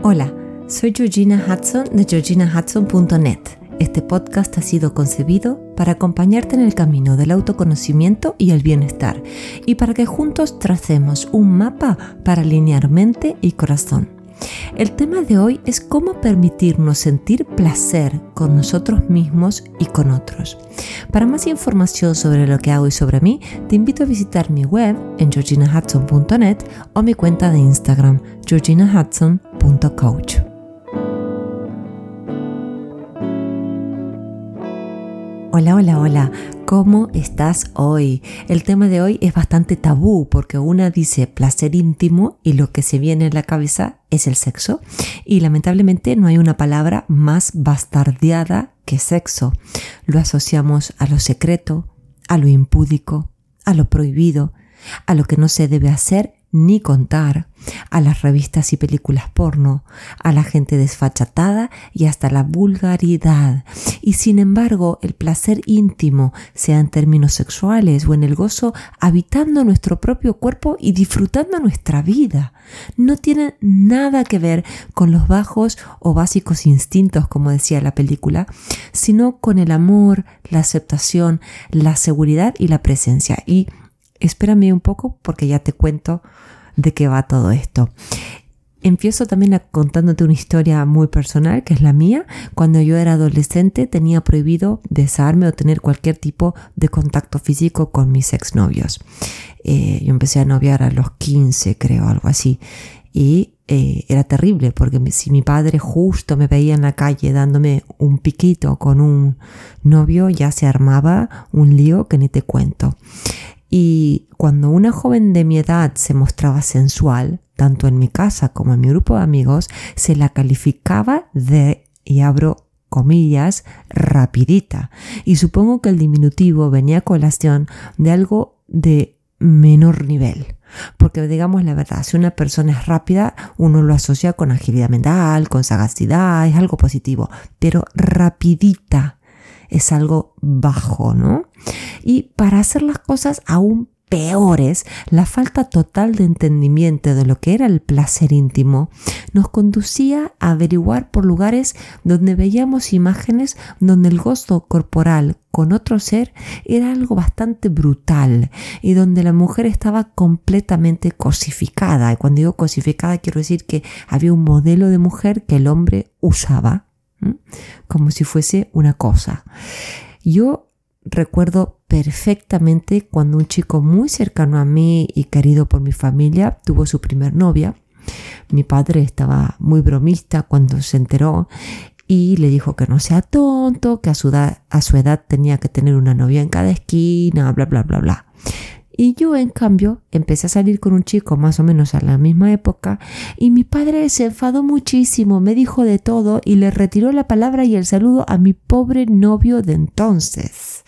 Hola, soy Georgina Hudson de georginahudson.net. Este podcast ha sido concebido para acompañarte en el camino del autoconocimiento y el bienestar y para que juntos tracemos un mapa para alinear mente y corazón. El tema de hoy es cómo permitirnos sentir placer con nosotros mismos y con otros. Para más información sobre lo que hago y sobre mí, te invito a visitar mi web en georginahudson.net o mi cuenta de Instagram georginahudson.coach. Hola, hola, hola, ¿cómo estás hoy? El tema de hoy es bastante tabú porque una dice placer íntimo y lo que se viene en la cabeza es el sexo y lamentablemente no hay una palabra más bastardeada que sexo. Lo asociamos a lo secreto, a lo impúdico, a lo prohibido, a lo que no se debe hacer ni contar, a las revistas y películas porno, a la gente desfachatada y hasta la vulgaridad. Y sin embargo, el placer íntimo, sea en términos sexuales o en el gozo, habitando nuestro propio cuerpo y disfrutando nuestra vida, no tiene nada que ver con los bajos o básicos instintos, como decía la película, sino con el amor, la aceptación, la seguridad y la presencia. Y espérame un poco porque ya te cuento de qué va todo esto. Empiezo también contándote una historia muy personal, que es la mía. Cuando yo era adolescente tenía prohibido besarme o tener cualquier tipo de contacto físico con mis exnovios. Eh, yo empecé a noviar a los 15, creo, algo así. Y eh, era terrible porque si mi padre justo me veía en la calle dándome un piquito con un novio, ya se armaba un lío que ni te cuento. Y cuando una joven de mi edad se mostraba sensual, tanto en mi casa como en mi grupo de amigos, se la calificaba de, y abro comillas, rapidita. Y supongo que el diminutivo venía a colación de algo de menor nivel. Porque digamos la verdad, si una persona es rápida, uno lo asocia con agilidad mental, con sagacidad, es algo positivo. Pero rapidita es algo bajo, ¿no? Y para hacer las cosas aún peores, la falta total de entendimiento de lo que era el placer íntimo nos conducía a averiguar por lugares donde veíamos imágenes donde el gozo corporal con otro ser era algo bastante brutal y donde la mujer estaba completamente cosificada. Y cuando digo cosificada quiero decir que había un modelo de mujer que el hombre usaba como si fuese una cosa. Yo recuerdo perfectamente cuando un chico muy cercano a mí y querido por mi familia tuvo su primer novia. Mi padre estaba muy bromista cuando se enteró y le dijo que no sea tonto, que a su, edad, a su edad tenía que tener una novia en cada esquina, bla, bla, bla, bla. Y yo, en cambio, empecé a salir con un chico más o menos a la misma época y mi padre se enfadó muchísimo, me dijo de todo y le retiró la palabra y el saludo a mi pobre novio de entonces.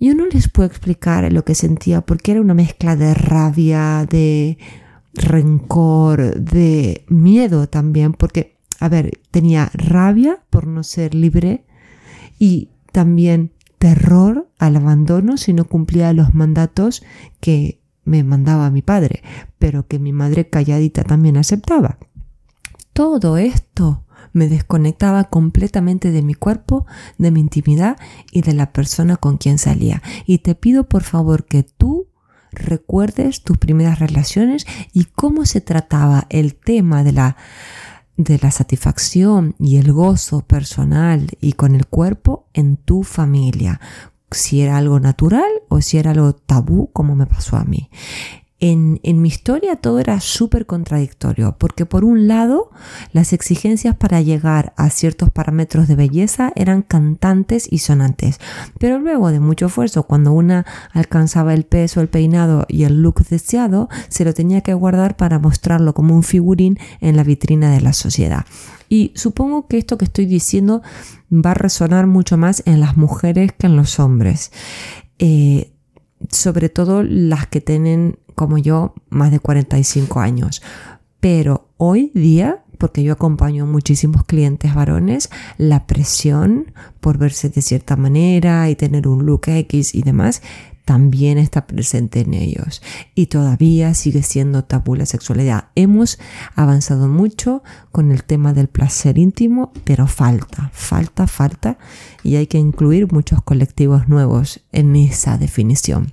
Yo no les puedo explicar lo que sentía porque era una mezcla de rabia, de rencor, de miedo también, porque, a ver, tenía rabia por no ser libre y también terror al abandono si no cumplía los mandatos que me mandaba mi padre, pero que mi madre calladita también aceptaba. Todo esto me desconectaba completamente de mi cuerpo, de mi intimidad y de la persona con quien salía. Y te pido por favor que tú recuerdes tus primeras relaciones y cómo se trataba el tema de la de la satisfacción y el gozo personal y con el cuerpo en tu familia, si era algo natural o si era algo tabú como me pasó a mí. En, mi historia todo era súper contradictorio, porque por un lado las exigencias para llegar a ciertos parámetros de belleza eran cantantes y sonantes, pero luego de mucho esfuerzo, cuando una alcanzaba el peso, el peinado y el look deseado, se lo tenía que guardar para mostrarlo como un figurín en la vitrina de la sociedad. Y supongo que esto que estoy diciendo va a resonar mucho más en las mujeres que en los hombres. Eh, sobre todo las que tienen como yo más de 45 años. Pero hoy día, porque yo acompaño a muchísimos clientes varones, la presión por verse de cierta manera y tener un look X y demás también está presente en ellos y todavía sigue siendo tabú la sexualidad. Hemos avanzado mucho con el tema del placer íntimo, pero falta, falta, falta y hay que incluir muchos colectivos nuevos en esa definición.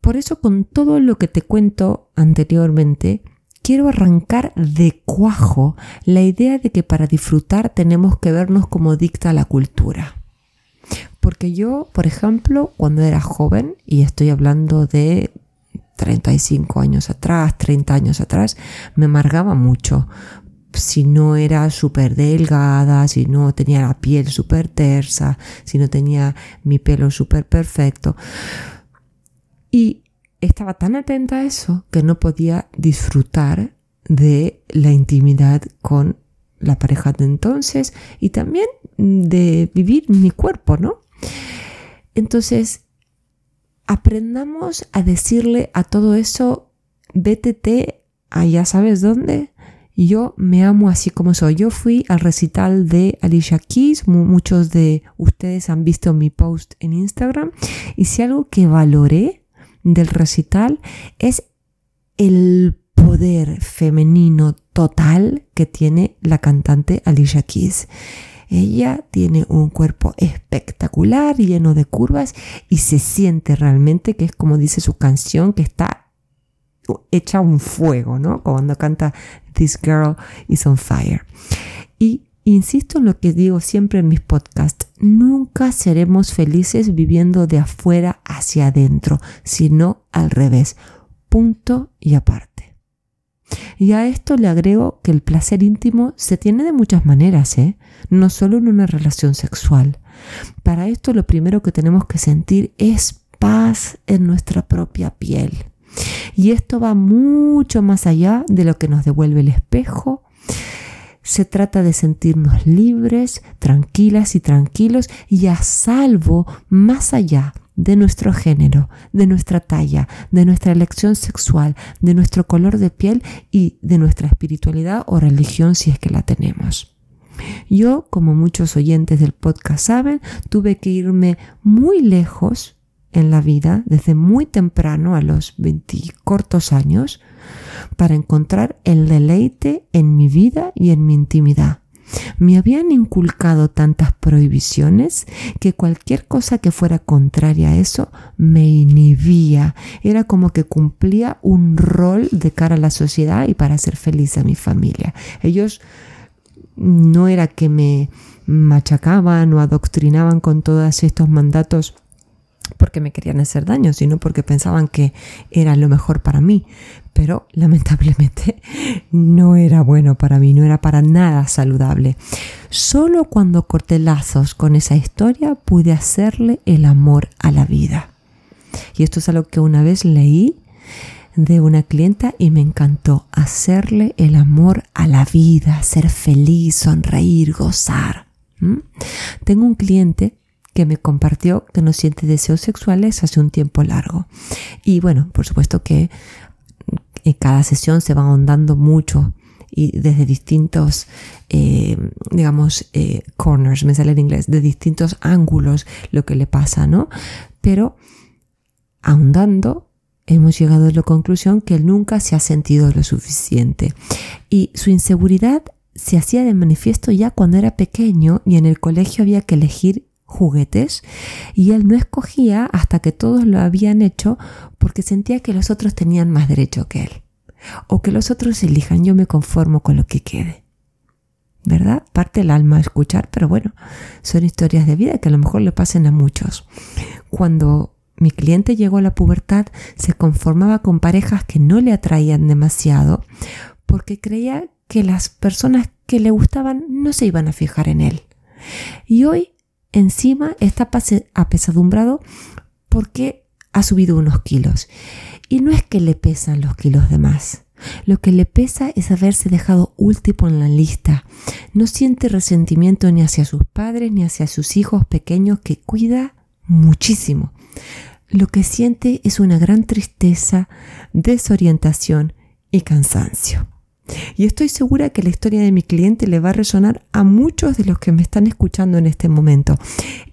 Por eso con todo lo que te cuento anteriormente, quiero arrancar de cuajo la idea de que para disfrutar tenemos que vernos como dicta la cultura. Porque yo, por ejemplo, cuando era joven, y estoy hablando de 35 años atrás, 30 años atrás, me amargaba mucho. Si no era súper delgada, si no tenía la piel súper tersa, si no tenía mi pelo súper perfecto. Y estaba tan atenta a eso que no podía disfrutar de la intimidad con la pareja de entonces y también de vivir mi cuerpo, ¿no? Entonces, aprendamos a decirle a todo eso, vétete allá sabes dónde. Yo me amo así como soy. Yo fui al recital de Alicia Keys. Muchos de ustedes han visto mi post en Instagram. Y si algo que valoré del recital es el poder femenino total que tiene la cantante Alicia Keys. Ella tiene un cuerpo espectacular, lleno de curvas y se siente realmente que es como dice su canción, que está hecha un fuego, ¿no? Cuando canta This Girl is on Fire. Y insisto en lo que digo siempre en mis podcasts, nunca seremos felices viviendo de afuera hacia adentro, sino al revés. Punto y aparte. Y a esto le agrego que el placer íntimo se tiene de muchas maneras, ¿eh? no solo en una relación sexual. Para esto lo primero que tenemos que sentir es paz en nuestra propia piel. Y esto va mucho más allá de lo que nos devuelve el espejo. Se trata de sentirnos libres, tranquilas y tranquilos y a salvo más allá de nuestro género, de nuestra talla, de nuestra elección sexual, de nuestro color de piel y de nuestra espiritualidad o religión si es que la tenemos. Yo, como muchos oyentes del podcast saben, tuve que irme muy lejos en la vida, desde muy temprano, a los 20 cortos años, para encontrar el deleite en mi vida y en mi intimidad. Me habían inculcado tantas prohibiciones que cualquier cosa que fuera contraria a eso me inhibía. Era como que cumplía un rol de cara a la sociedad y para hacer feliz a mi familia. Ellos no era que me machacaban o adoctrinaban con todos estos mandatos porque me querían hacer daño, sino porque pensaban que era lo mejor para mí. Pero lamentablemente no era bueno para mí, no era para nada saludable. Solo cuando corté lazos con esa historia pude hacerle el amor a la vida. Y esto es algo que una vez leí de una clienta y me encantó hacerle el amor a la vida, ser feliz, sonreír, gozar. Tengo un cliente que me compartió que no siente deseos sexuales hace un tiempo largo. Y bueno, por supuesto que en cada sesión se va ahondando mucho y desde distintos, eh, digamos, eh, corners, me sale en inglés, de distintos ángulos lo que le pasa, ¿no? Pero ahondando, hemos llegado a la conclusión que él nunca se ha sentido lo suficiente. Y su inseguridad se hacía de manifiesto ya cuando era pequeño y en el colegio había que elegir juguetes y él no escogía hasta que todos lo habían hecho porque sentía que los otros tenían más derecho que él o que los otros elijan yo me conformo con lo que quede ¿verdad? Parte el alma a escuchar, pero bueno, son historias de vida que a lo mejor le pasen a muchos. Cuando mi cliente llegó a la pubertad, se conformaba con parejas que no le atraían demasiado porque creía que las personas que le gustaban no se iban a fijar en él. Y hoy encima está apesadumbrado porque ha subido unos kilos. Y no es que le pesan los kilos de más. Lo que le pesa es haberse dejado último en la lista. No siente resentimiento ni hacia sus padres ni hacia sus hijos pequeños que cuida muchísimo. Lo que siente es una gran tristeza, desorientación y cansancio. Y estoy segura que la historia de mi cliente le va a resonar a muchos de los que me están escuchando en este momento.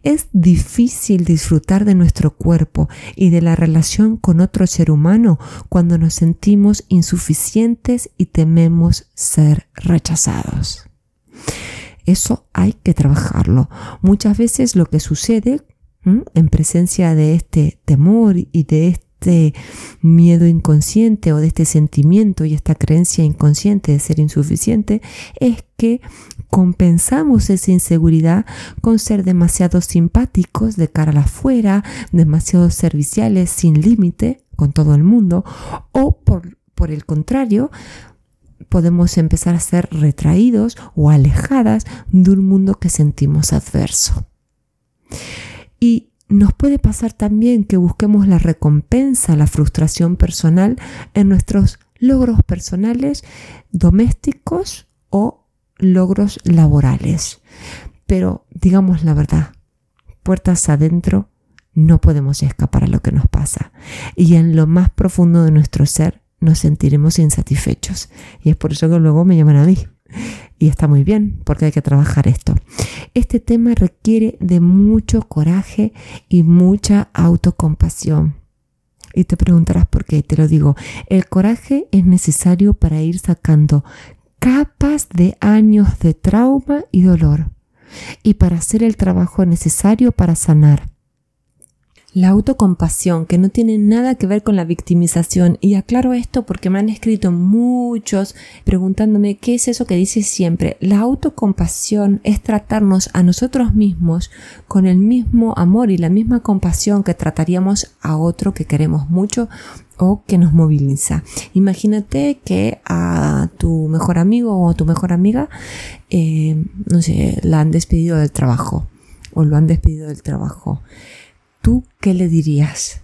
Es difícil disfrutar de nuestro cuerpo y de la relación con otro ser humano cuando nos sentimos insuficientes y tememos ser rechazados. Eso hay que trabajarlo. Muchas veces lo que sucede en presencia de este temor y de este este miedo inconsciente o de este sentimiento y esta creencia inconsciente de ser insuficiente es que compensamos esa inseguridad con ser demasiado simpáticos de cara a afuera, demasiado serviciales sin límite con todo el mundo o por, por el contrario podemos empezar a ser retraídos o alejadas de un mundo que sentimos adverso. Y nos puede pasar también que busquemos la recompensa, la frustración personal en nuestros logros personales, domésticos o logros laborales. Pero digamos la verdad, puertas adentro, no podemos escapar a lo que nos pasa. Y en lo más profundo de nuestro ser nos sentiremos insatisfechos. Y es por eso que luego me llaman a mí. Y está muy bien, porque hay que trabajar esto. Este tema requiere de mucho coraje y mucha autocompasión. Y te preguntarás por qué, te lo digo. El coraje es necesario para ir sacando capas de años de trauma y dolor y para hacer el trabajo necesario para sanar. La autocompasión, que no tiene nada que ver con la victimización. Y aclaro esto porque me han escrito muchos preguntándome qué es eso que dice siempre. La autocompasión es tratarnos a nosotros mismos con el mismo amor y la misma compasión que trataríamos a otro que queremos mucho o que nos moviliza. Imagínate que a tu mejor amigo o a tu mejor amiga, eh, no sé, la han despedido del trabajo o lo han despedido del trabajo. ¿Tú qué le dirías?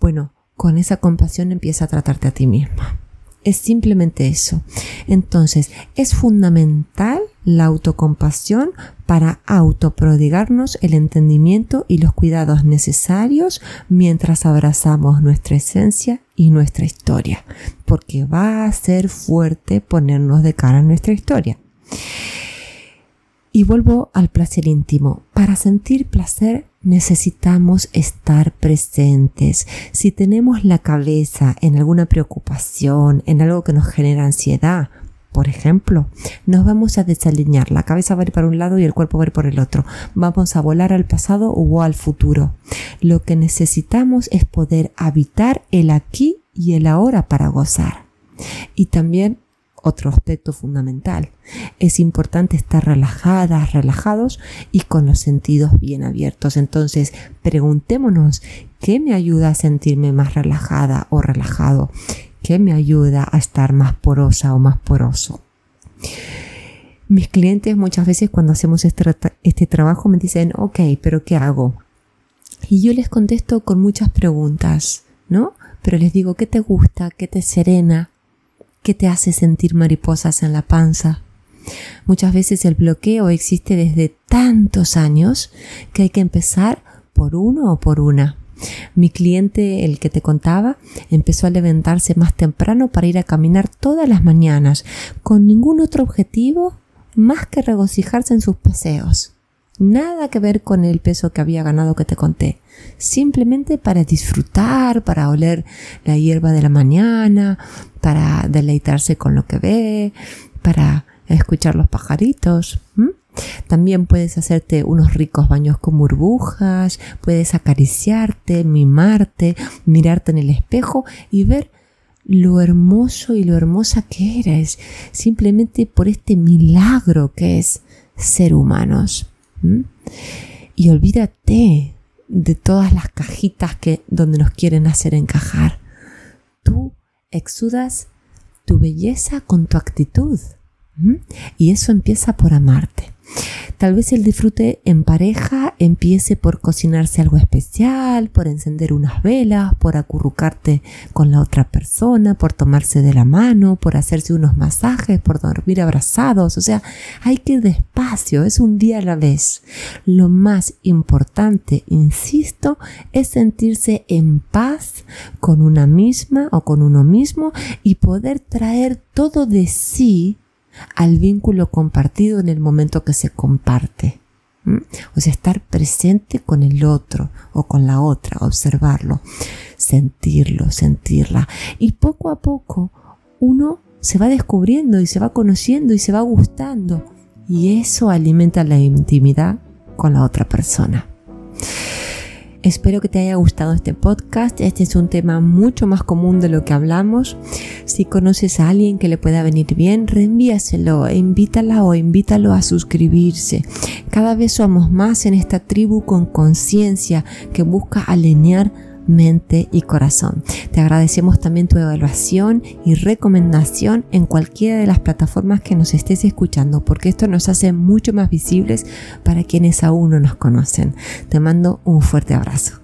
Bueno, con esa compasión empieza a tratarte a ti misma. Es simplemente eso. Entonces, es fundamental la autocompasión para autoprodigarnos el entendimiento y los cuidados necesarios mientras abrazamos nuestra esencia y nuestra historia, porque va a ser fuerte ponernos de cara a nuestra historia. Y vuelvo al placer íntimo. Para sentir placer necesitamos estar presentes. Si tenemos la cabeza en alguna preocupación, en algo que nos genera ansiedad, por ejemplo, nos vamos a desalinear. La cabeza va a ir para un lado y el cuerpo va a ir por el otro. Vamos a volar al pasado o al futuro. Lo que necesitamos es poder habitar el aquí y el ahora para gozar. Y también otro aspecto fundamental. Es importante estar relajadas, relajados y con los sentidos bien abiertos. Entonces, preguntémonos, ¿qué me ayuda a sentirme más relajada o relajado? ¿Qué me ayuda a estar más porosa o más poroso? Mis clientes muchas veces cuando hacemos este, este trabajo me dicen, ok, pero ¿qué hago? Y yo les contesto con muchas preguntas, ¿no? Pero les digo, ¿qué te gusta? ¿Qué te serena? ¿Qué te hace sentir mariposas en la panza. Muchas veces el bloqueo existe desde tantos años que hay que empezar por uno o por una. Mi cliente, el que te contaba, empezó a levantarse más temprano para ir a caminar todas las mañanas, con ningún otro objetivo más que regocijarse en sus paseos. Nada que ver con el peso que había ganado que te conté. Simplemente para disfrutar, para oler la hierba de la mañana, para deleitarse con lo que ve, para escuchar los pajaritos. También puedes hacerte unos ricos baños con burbujas, puedes acariciarte, mimarte, mirarte en el espejo y ver lo hermoso y lo hermosa que eres, simplemente por este milagro que es ser humanos. Y olvídate de todas las cajitas que, donde nos quieren hacer encajar. Tú exudas tu belleza con tu actitud. Y eso empieza por amarte. Tal vez el disfrute en pareja empiece por cocinarse algo especial, por encender unas velas, por acurrucarte con la otra persona, por tomarse de la mano, por hacerse unos masajes, por dormir abrazados. O sea, hay que ir despacio, es un día a la vez. Lo más importante, insisto, es sentirse en paz con una misma o con uno mismo y poder traer todo de sí al vínculo compartido en el momento que se comparte. O sea, estar presente con el otro o con la otra, observarlo, sentirlo, sentirla. Y poco a poco uno se va descubriendo y se va conociendo y se va gustando. Y eso alimenta la intimidad con la otra persona. Espero que te haya gustado este podcast. Este es un tema mucho más común de lo que hablamos. Si conoces a alguien que le pueda venir bien, reenvíaselo, invítala o invítalo a suscribirse. Cada vez somos más en esta tribu con conciencia que busca alinear mente y corazón. Te agradecemos también tu evaluación y recomendación en cualquiera de las plataformas que nos estés escuchando, porque esto nos hace mucho más visibles para quienes aún no nos conocen. Te mando un fuerte abrazo.